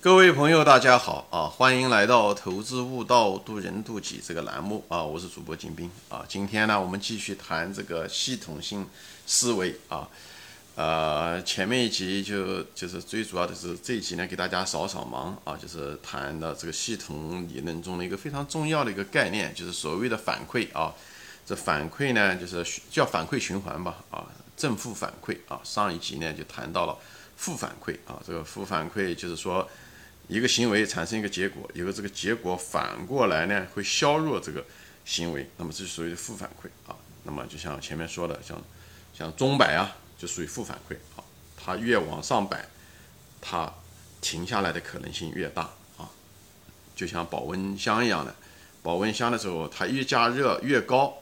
各位朋友，大家好啊！欢迎来到《投资悟道，渡人渡己》这个栏目啊！我是主播金兵啊！今天呢，我们继续谈这个系统性思维啊。呃，前面一集就就是最主要的是这一集呢，给大家扫扫盲啊，就是谈的这个系统理论中的一个非常重要的一个概念，就是所谓的反馈啊。这反馈呢，就是叫反馈循环吧啊，正负反馈啊。上一集呢就谈到了负反馈啊，这个负反馈就是说。一个行为产生一个结果，有个这个结果反过来呢，会削弱这个行为，那么这就属于负反馈啊。那么就像前面说的，像像钟摆啊，就属于负反馈啊。它越往上摆，它停下来的可能性越大啊。就像保温箱一样的，保温箱的时候，它越加热越高，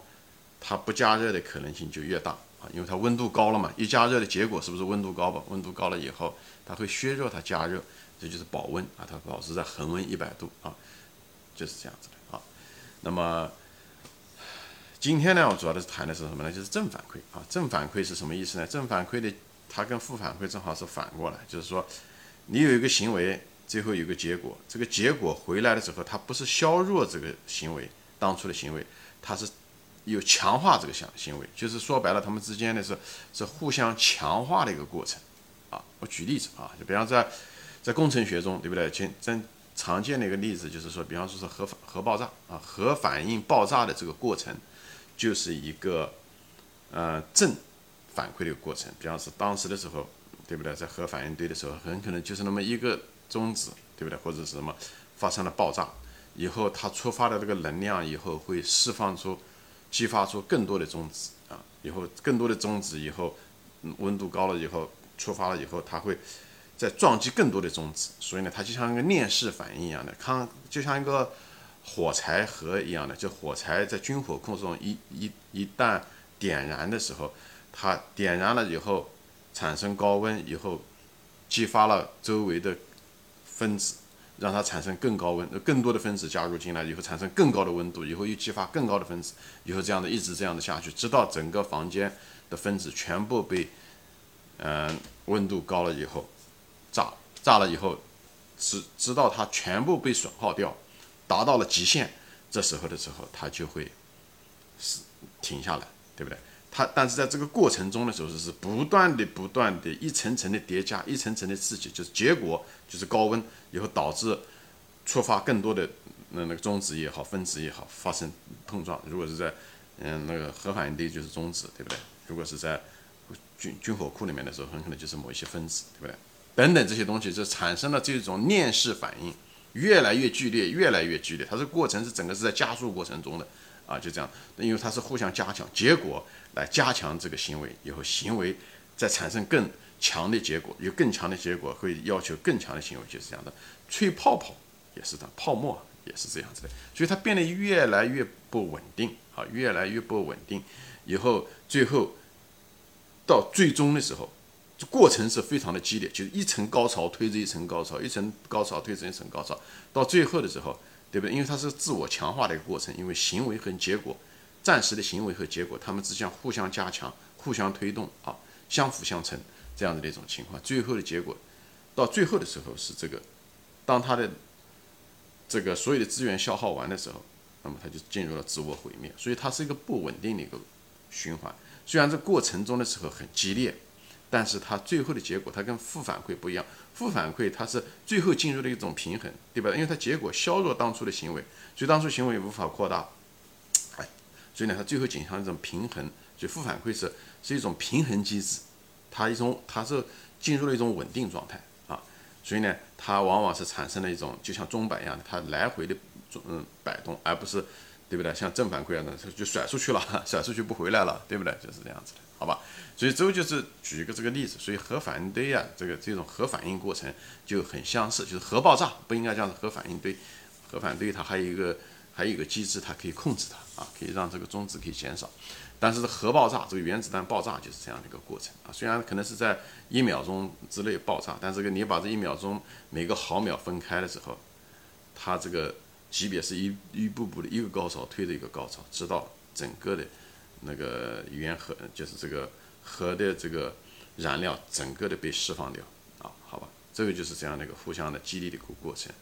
它不加热的可能性就越大啊，因为它温度高了嘛。一加热的结果是不是温度高吧？温度高了以后，它会削弱它加热。这就是保温啊，它保持在恒温一百度啊，就是这样子的啊。那么今天呢，我主要的是谈的是什么呢？就是正反馈啊。正反馈是什么意思呢？正反馈的它跟负反馈正好是反过来，就是说你有一个行为，最后有个结果，这个结果回来的时候，它不是削弱这个行为当初的行为，它是有强化这个行行为，就是说白了，他们之间的是是互相强化的一个过程啊。我举例子啊，就比方在。在工程学中，对不对？经真常见的一个例子就是说，比方说是核核爆炸啊，核反应爆炸的这个过程，就是一个呃正反馈的一个过程。比方说当时的时候，对不对？在核反应堆的时候，很可能就是那么一个中子，对不对？或者是什么发生了爆炸以后，它触发的这个能量以后会释放出、激发出更多的中子啊，以后更多的中子以后温度高了以后触发了以后，它会。在撞击更多的中子，所以呢，它就像一个链式反应一样的，看就像一个火柴盒一样的，就火柴在军火库中一一一旦点燃的时候，它点燃了以后产生高温以后，激发了周围的分子，让它产生更高温，更多的分子加入进来以后产生更高的温度，以后又激发更高的分子，以后这样的一直这样的下去，直到整个房间的分子全部被嗯温度高了以后。炸炸了以后，直直到它全部被损耗掉，达到了极限，这时候的时候，它就会是停下来，对不对？它但是在这个过程中的时候，是是不断的、不断的、一层层的叠加，一层层的刺激，就是结果就是高温以后导致触发更多的那那个中子也好，分子也好发生碰撞。如果是在嗯那个核反应堆就是中子，对不对？如果是在军军火库里面的时候，很可能就是某一些分子，对不对？等等这些东西，就产生了这种链式反应，越来越剧烈，越来越剧烈。它这过程是整个是在加速过程中的啊，就这样，因为它是互相加强，结果来加强这个行为，以后行为再产生更强的结果，有更强的结果会要求更强的行为，就是这样的。吹泡泡也是的，泡沫也是这样子的，所以它变得越来越不稳定啊，越来越不稳定，以后最后到最终的时候。这过程是非常的激烈，就是一层高潮推着一层高潮，一层高潮推着一层高潮，到最后的时候，对不对？因为它是自我强化的一个过程，因为行为和结果，暂时的行为和结果，它们之间互相加强、互相推动啊，相辅相成这样子的一种情况。最后的结果，到最后的时候是这个，当它的这个所有的资源消耗完的时候，那么它就进入了自我毁灭。所以它是一个不稳定的一个循环。虽然这过程中的时候很激烈。但是它最后的结果，它跟负反馈不一样。负反馈它是最后进入了一种平衡，对吧？因为它结果削弱当初的行为，所以当初行为无法扩大，哎，所以呢，它最后走向一种平衡。所以负反馈是是一种平衡机制，它一种它是进入了一种稳定状态啊。所以呢，它往往是产生了一种就像钟摆一样的，它来回的嗯摆动，而不是对不对？像正反馈一样的就甩出去了，甩出去不回来了，对不对？就是这样子的。好吧，所以这就是举一个这个例子，所以核反应堆啊，这个这种核反应过程就很相似，就是核爆炸不应该这样子，核反应堆，核反应堆它还有一个还有一个机制，它可以控制它啊，可以让这个中子可以减少，但是核爆炸这个原子弹爆炸就是这样的一个过程啊，虽然可能是在一秒钟之内爆炸，但这个你把这一秒钟每个毫秒分开的时候，它这个级别是一一步步的一个高潮推着一个高潮，直到整个的。那个原核就是这个核的这个燃料整个的被释放掉啊，好吧，这个就是这样的一个互相的激励的一个过程。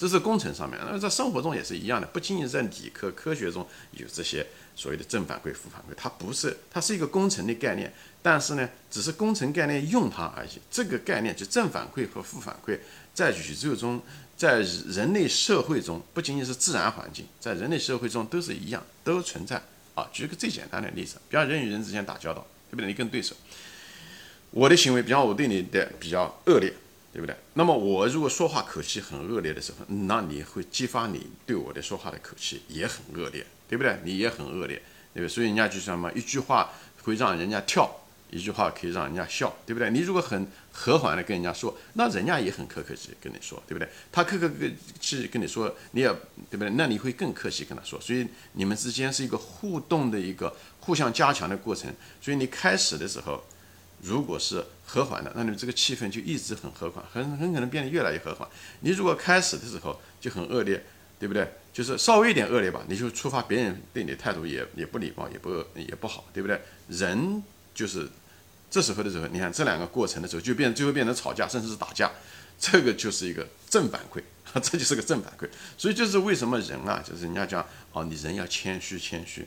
这是工程上面，那在生活中也是一样的，不仅仅在理科科学中有这些所谓的正反馈、负反馈，它不是，它是一个工程的概念，但是呢，只是工程概念用它而已。这个概念就正反馈和负反馈，在宇宙中，在人类社会中，不仅仅是自然环境，在人类社会中都是一样，都存在。啊，举个最简单的例子，比方人与人之间打交道，对不对？你跟对手，我的行为，比方我对你的比较恶劣。对不对？那么我如果说话口气很恶劣的时候，那你会激发你对我的说话的口气也很恶劣，对不对？你也很恶劣，对不对？所以人家就说什么，一句话会让人家跳，一句话可以让人家笑，对不对？你如果很和缓的跟人家说，那人家也很客客气跟你说，对不对？他客客气跟你说，你也对不对？那你会更客气跟他说，所以你们之间是一个互动的一个互相加强的过程。所以你开始的时候。如果是和缓的，那你这个气氛就一直很和缓，很很可能变得越来越和缓。你如果开始的时候就很恶劣，对不对？就是稍微一点恶劣吧，你就触发别人对你的态度也也不礼貌，也不也不好，对不对？人就是这时候的时候，你看这两个过程的时候，就变最后变成吵架，甚至是打架，这个就是一个正反馈，这就是个正反馈。所以就是为什么人啊，就是人家讲哦，你人要谦虚，谦虚，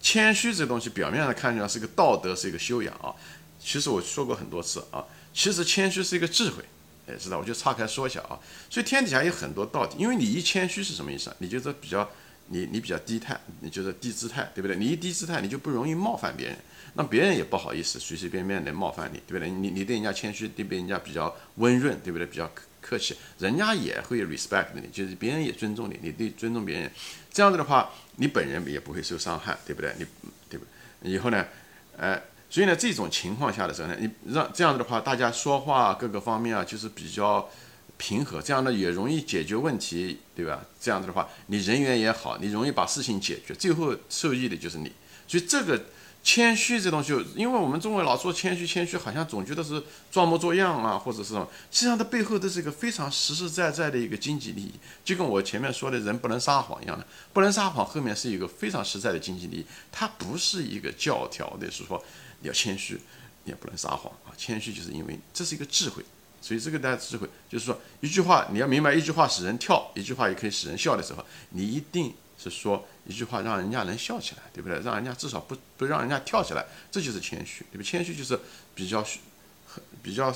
谦虚这东西表面上看起来是个道德，是一个修养啊。其实我说过很多次啊，其实谦虚是一个智慧，哎，知道？我就岔开说一下啊。所以天底下有很多道理，因为你一谦虚是什么意思啊？你就是比较，你你比较低态，你就是低姿态，对不对？你一低姿态，你就不容易冒犯别人，那别人也不好意思随随便便的冒犯你，对不对？你你对人家谦虚，对别人家比较温润，对不对？比较客气，人家也会 respect 你，就是别人也尊重你，你对尊重别人，这样子的话，你本人也不会受伤害，对不对？你对不？以后呢，呃。所以呢，这种情况下的时候呢，你让这样子的话，大家说话各个方面啊，就是比较平和，这样呢也容易解决问题，对吧？这样子的话，你人缘也好，你容易把事情解决，最后受益的就是你。所以这个。谦虚这东西，因为我们中国老说谦虚，谦虚好像总觉得是装模作样啊，或者是什么，实际上它背后都是一个非常实实在在的一个经济利益，就跟我前面说的人不能撒谎一样的，不能撒谎后面是一个非常实在的经济利益，它不是一个教条的，是说你要谦虚，你也不能撒谎啊，谦虚就是因为这是一个智慧，所以这个大家智慧就是说一句话你要明白，一句话使人跳，一句话也可以使人笑的时候，你一定。是说一句话让人家能笑起来，对不对？让人家至少不不让人家跳起来，这就是谦虚，对不？谦虚就是比较和比较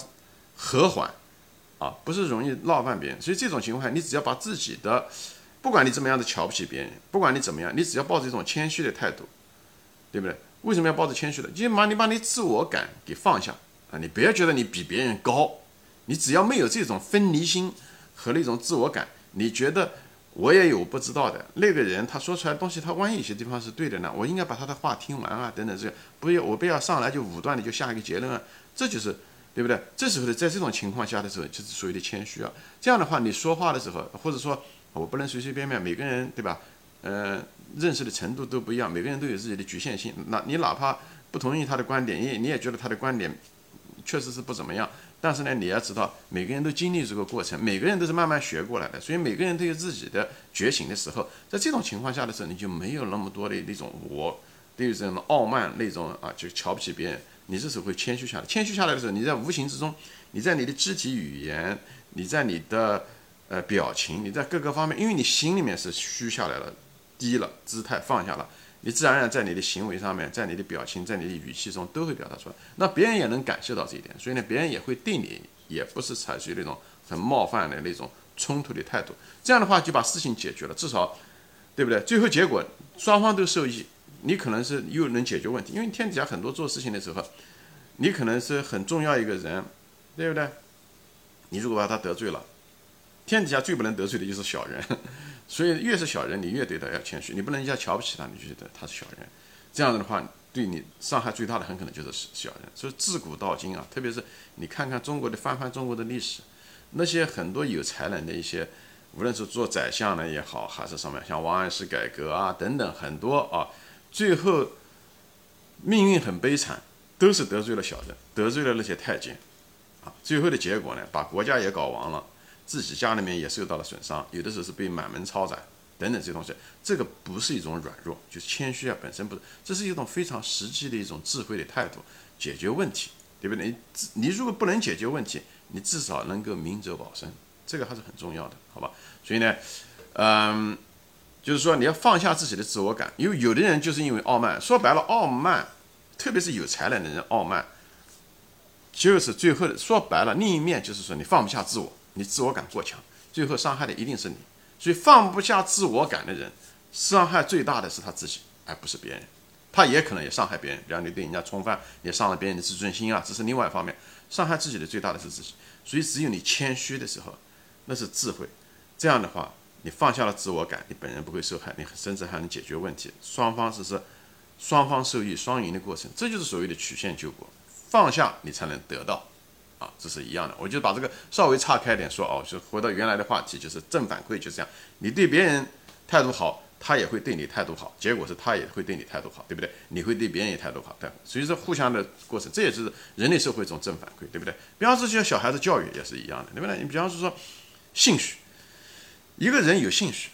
和缓啊，不是容易冒犯别人。所以这种情况下，你只要把自己的，不管你怎么样的瞧不起别人，不管你怎么样，你只要抱着一种谦虚的态度，对不对？为什么要抱着谦虚的？就把你把你自我感给放下啊，你不要觉得你比别人高，你只要没有这种分离心和那种自我感，你觉得。我也有不知道的那个人，他说出来东西，他万一有些地方是对的呢？我应该把他的话听完啊，等等，这不要我不要上来就武断的就下一个结论啊，这就是对不对？这时候的在这种情况下的时候，就是所谓的谦虚啊。这样的话，你说话的时候，或者说我不能随随便便，每个人对吧？呃，认识的程度都不一样，每个人都有自己的局限性。那你哪怕不同意他的观点，你你也觉得他的观点确实是不怎么样。但是呢，你要知道，每个人都经历这个过程，每个人都是慢慢学过来的，所以每个人都有自己的觉醒的时候。在这种情况下的时候，你就没有那么多的那种我对于这种傲慢那种啊，就瞧不起别人。你这时候会谦虚下来，谦虚下来的时候，你在无形之中，你在你的肢体语言，你在你的呃表情，你在各个方面，因为你心里面是虚下来了，低了，姿态放下了。你自然而然在你的行为上面，在你的表情，在你的语气中都会表达出来，那别人也能感受到这一点，所以呢，别人也会对你也不是采取那种很冒犯的那种冲突的态度，这样的话就把事情解决了，至少，对不对？最后结果双方都受益，你可能是又能解决问题，因为天底下很多做事情的时候，你可能是很重要一个人，对不对？你如果把他得罪了，天底下最不能得罪的就是小人。所以越是小人，你越对他要谦虚，你不能一下瞧不起他，你就觉得他是小人，这样子的话，对你伤害最大的很可能就是小人。所以自古到今啊，特别是你看看中国的翻翻中国的历史，那些很多有才能的一些，无论是做宰相的也好，还是什么，像王安石改革啊等等很多啊，最后命运很悲惨，都是得罪了小人，得罪了那些太监，啊，最后的结果呢，把国家也搞亡了。自己家里面也受到了损伤，有的时候是被满门抄斩等等这些东西，这个不是一种软弱，就是谦虚啊，本身不是，这是一种非常实际的一种智慧的态度，解决问题，对不对？你你如果不能解决问题，你至少能够明哲保身，这个还是很重要的，好吧？所以呢，嗯，就是说你要放下自己的自我感，因为有的人就是因为傲慢，说白了，傲慢，特别是有才能的人，傲慢，就是最后说白了，另一面就是说你放不下自我，你自我感过强，最后伤害的一定是你。所以放不下自我感的人，伤害最大的是他自己，而不是别人。他也可能也伤害别人，比方你对人家冲犯，也伤了别人的自尊心啊，这是另外一方面。伤害自己的最大的是自己。所以只有你谦虚的时候，那是智慧。这样的话，你放下了自我感，你本人不会受害，你甚至还能解决问题。双方是是双方受益、双赢的过程，这就是所谓的曲线救国。放下你才能得到，啊，这是一样的。我就把这个稍微岔开点说哦，就回到原来的话题，就是正反馈，就这样。你对别人态度好。他也会对你态度好，结果是他也会对你态度好，对不对？你会对别人也态度好，对，所以说互相的过程，这也是人类社会一种正反馈，对不对？比方说，像小孩子教育也是一样的，对不对？你比方说说兴趣，一个人有兴趣，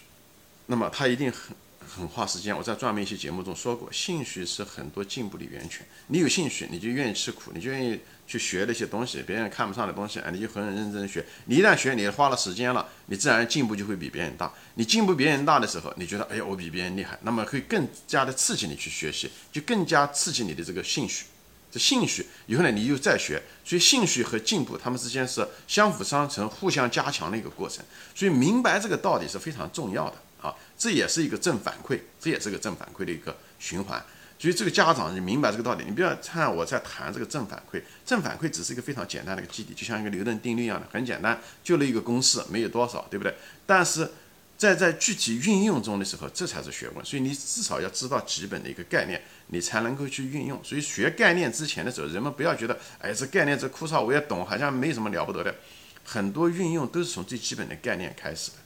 那么他一定很。很花时间，我在专门一些节目中说过，兴趣是很多进步的源泉。你有兴趣，你就愿意吃苦，你就愿意去学那些东西，别人看不上的东西，啊，你就很认真学。你一旦学，你花了时间了，你自然进步就会比别人大。你进步别人大的时候，你觉得，哎呀，我比别人厉害，那么会更加的刺激你去学习，就更加刺激你的这个兴趣。这兴趣以后呢，你又再学，所以兴趣和进步，他们之间是相辅相成、互相加强的一个过程。所以明白这个道理是非常重要的。啊，这也是一个正反馈，这也是个正反馈的一个循环。所以这个家长你明白这个道理，你不要看我在谈这个正反馈，正反馈只是一个非常简单的一个基底，就像一个牛顿定律一样的，很简单，就那一个公式，没有多少，对不对？但是在在具体运用中的时候，这才是学问。所以你至少要知道基本的一个概念，你才能够去运用。所以学概念之前的时候，人们不要觉得，哎，这概念这枯燥，我也懂，好像没什么了不得的。很多运用都是从最基本的概念开始的。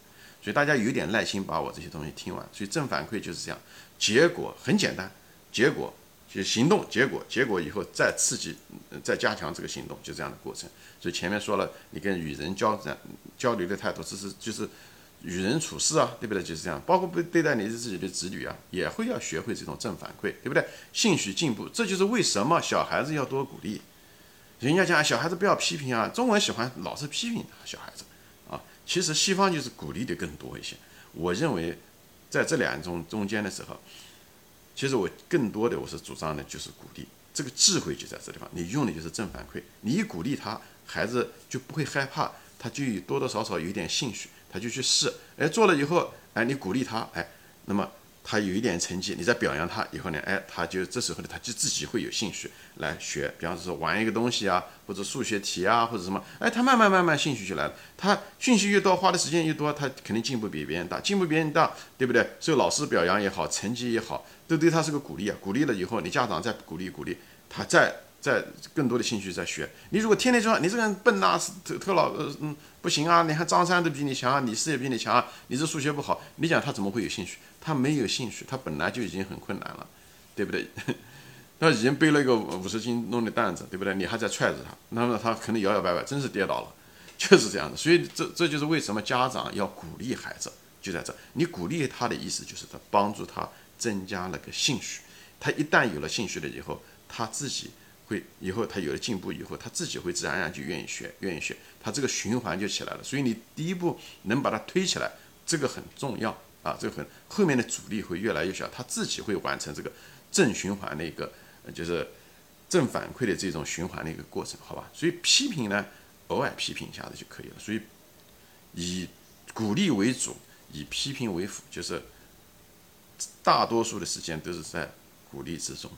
所以大家有点耐心把我这些东西听完。所以正反馈就是这样，结果很简单，结果就行动，结果结果以后再刺激，再加强这个行动，就这样的过程。所以前面说了，你跟与人交战交流的态度，这是就是与人处事啊，对不对？就是这样。包括对对待你自己的子女啊，也会要学会这种正反馈，对不对？兴趣进步，这就是为什么小孩子要多鼓励。人家讲小孩子不要批评啊，中文喜欢老是批评小孩子。其实西方就是鼓励的更多一些。我认为，在这两种中间的时候，其实我更多的我是主张的就是鼓励。这个智慧就在这地方，你用的就是正反馈。你一鼓励他，孩子就不会害怕，他就多多少少有点兴趣，他就去试。哎，做了以后，哎，你鼓励他，哎，那么。他有一点成绩，你在表扬他以后呢，哎，他就这时候呢，他就自己会有兴趣来学，比方说玩一个东西啊，或者数学题啊，或者什么，哎，他慢慢慢慢兴趣就来了。他兴趣越多，花的时间越多，他肯定进步比别人大，进步比别人大，对不对？受老师表扬也好，成绩也好，都对他是个鼓励啊。鼓励了以后，你家长再鼓励鼓励，他再。再更多的兴趣在学，你如果天天说你这个人笨呐，特特老呃嗯不行啊，你看张三都比你强，李四也比你强，你这数学不好，你讲他怎么会有兴趣？他没有兴趣，他本来就已经很困难了，对不对？他已经背了一个五十斤重的担子，对不对？你还在踹着他，那么他可能摇摇摆摆，真是跌倒了，就是这样的。所以这这就是为什么家长要鼓励孩子，就在这，你鼓励他的意思就是他帮助他增加了个兴趣，他一旦有了兴趣了以后，他自己。会以后他有了进步以后，他自己会自然而然就愿意学，愿意学，他这个循环就起来了。所以你第一步能把它推起来，这个很重要啊，这个很后面的阻力会越来越小，他自己会完成这个正循环的一个，就是正反馈的这种循环的一个过程，好吧？所以批评呢，偶尔批评一下子就可以了。所以以鼓励为主，以批评为辅，就是大多数的时间都是在鼓励之中，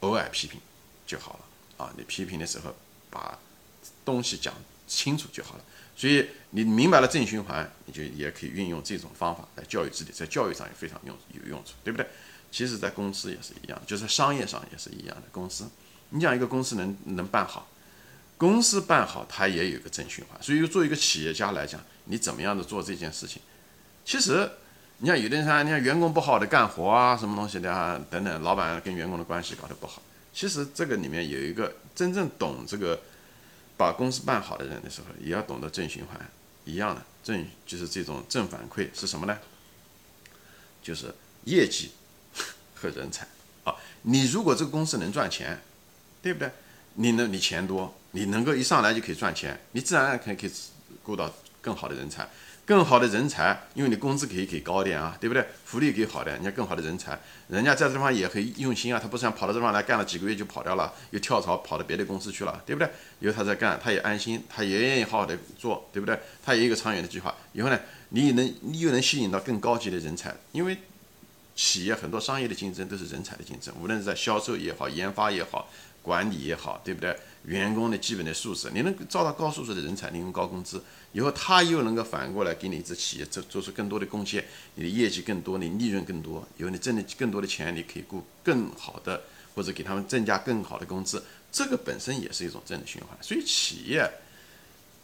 偶尔批评就好了。啊，你批评的时候，把东西讲清楚就好了。所以你明白了正循环，你就也可以运用这种方法来教育自己，在教育上也非常用有用处，对不对？其实，在公司也是一样，就是商业上也是一样的。公司，你讲一个公司能能办好，公司办好，它也有一个正循环。所以，做一个企业家来讲，你怎么样的做这件事情？其实，你像有的人，你看员工不好的干活啊，什么东西的啊，等等，老板跟员工的关系搞得不好。其实这个里面有一个真正懂这个把公司办好的人的时候，也要懂得正循环一样的正就是这种正反馈是什么呢？就是业绩和人才啊。你如果这个公司能赚钱，对不对？你能？你钱多，你能够一上来就可以赚钱，你自然而然可以可以雇到更好的人才。更好的人才，因为你工资可以给高点啊，对不对？福利给好的，人家更好的人才，人家在这地方也很用心啊，他不是想跑到这地方来干了几个月就跑掉了，又跳槽跑到别的公司去了，对不对？以后他在干，他也安心，他也愿意好好的做，对不对？他也有一个长远的计划。以后呢，你也能你又能吸引到更高级的人才，因为企业很多商业的竞争都是人才的竞争，无论是在销售也好，研发也好。管理也好，对不对？员工的基本的素质，你能招到高素质的人才，你用高工资，以后他又能够反过来给你这企业做做出更多的贡献，你的业绩更多，你利润更多，以后你挣的更多的钱，你可以雇更好的，或者给他们增加更好的工资，这个本身也是一种正的循环。所以企业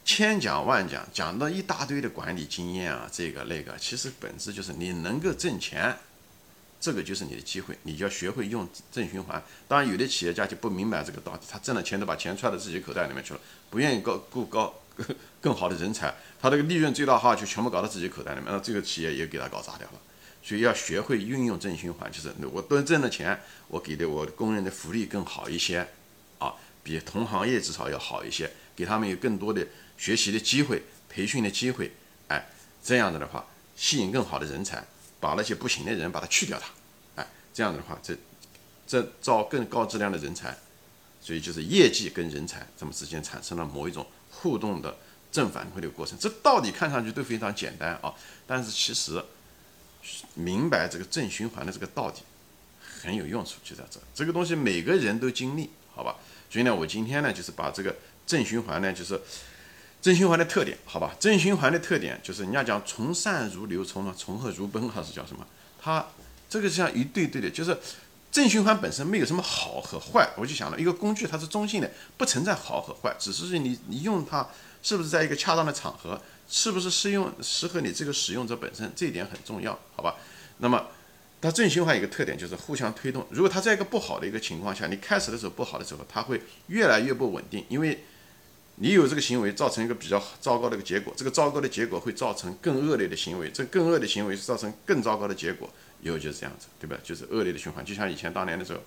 千讲万讲，讲到一大堆的管理经验啊，这个那个，其实本质就是你能够挣钱。这个就是你的机会，你就要学会用正循环。当然，有的企业家就不明白这个道理，他挣了钱都把钱揣到自己口袋里面去了，不愿意高雇高更好的人才，他这个利润最大化就全部搞到自己口袋里面，那这个企业也给他搞砸掉了。所以要学会运用正循环，就是我多挣的钱，我给的我工人的福利更好一些，啊，比同行业至少要好一些，给他们有更多的学习的机会、培训的机会，哎，这样子的话，吸引更好的人才。把那些不行的人把它去掉，它，哎，这样子的话，这这招更高质量的人才，所以就是业绩跟人才这么之间产生了某一种互动的正反馈的过程。这道理看上去都非常简单啊，但是其实明白这个正循环的这个道理很有用处，就在这。这个东西每个人都经历，好吧？所以呢，我今天呢就是把这个正循环呢就是。正循环的特点，好吧？正循环的特点就是人家讲从善如流，从呢从恶如奔，还是叫什么？它这个像一对对的，就是正循环本身没有什么好和坏。我就想了一个工具，它是中性的，不存在好和坏，只是你你用它是不是在一个恰当的场合，是不是适用适合你这个使用者本身，这一点很重要，好吧？那么它正循环一个特点就是互相推动。如果它在一个不好的一个情况下，你开始的时候不好的时候，它会越来越不稳定，因为。你有这个行为，造成一个比较糟糕的一个结果，这个糟糕的结果会造成更恶劣的行为，这更恶的行为是造成更糟糕的结果，以后就是这样子，对吧？就是恶劣的循环。就像以前当年的时候，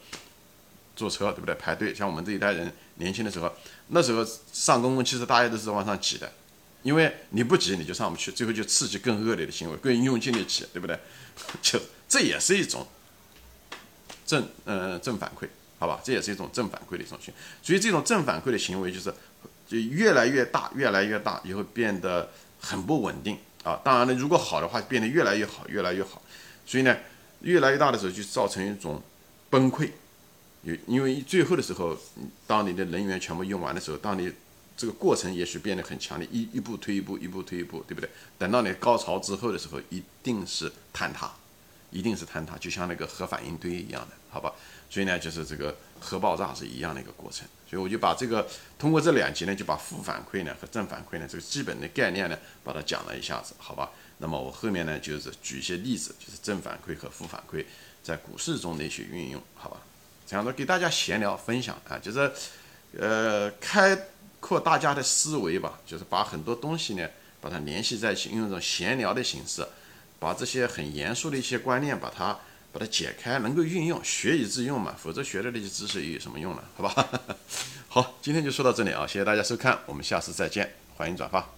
坐车，对不对？排队，像我们这一代人年轻的时候，那时候上公共汽车大家都是往上挤的，因为你不挤你就上不去，最后就刺激更恶劣的行为，更用尽力挤，对不对？就这也是一种正呃正反馈，好吧？这也是一种正反馈的一种行为。所以这种正反馈的行为就是。就越来越大，越来越大，以后变得很不稳定啊！当然了，如果好的话，变得越来越好，越来越好。所以呢，越来越大的时候，就造成一种崩溃。有因为最后的时候，当你的能源全部用完的时候，当你这个过程也许变得很强烈，一一步推一步，一步推一步，对不对？等到你高潮之后的时候，一定是坍塌，一定是坍塌，就像那个核反应堆一样的，好吧？所以呢，就是这个核爆炸是一样的一个过程。所以我就把这个通过这两集呢，就把负反馈呢和正反馈呢这个基本的概念呢，把它讲了一下子，好吧？那么我后面呢就是举一些例子，就是正反馈和负反馈在股市中的一些运用，好吧？这样的给大家闲聊分享啊，就是呃开阔大家的思维吧，就是把很多东西呢把它联系在一起，用这种闲聊的形式，把这些很严肃的一些观念把它。把它解开，能够运用，学以致用嘛，否则学的那些知识又有什么用呢？好吧，好，今天就说到这里啊，谢谢大家收看，我们下次再见，欢迎转发。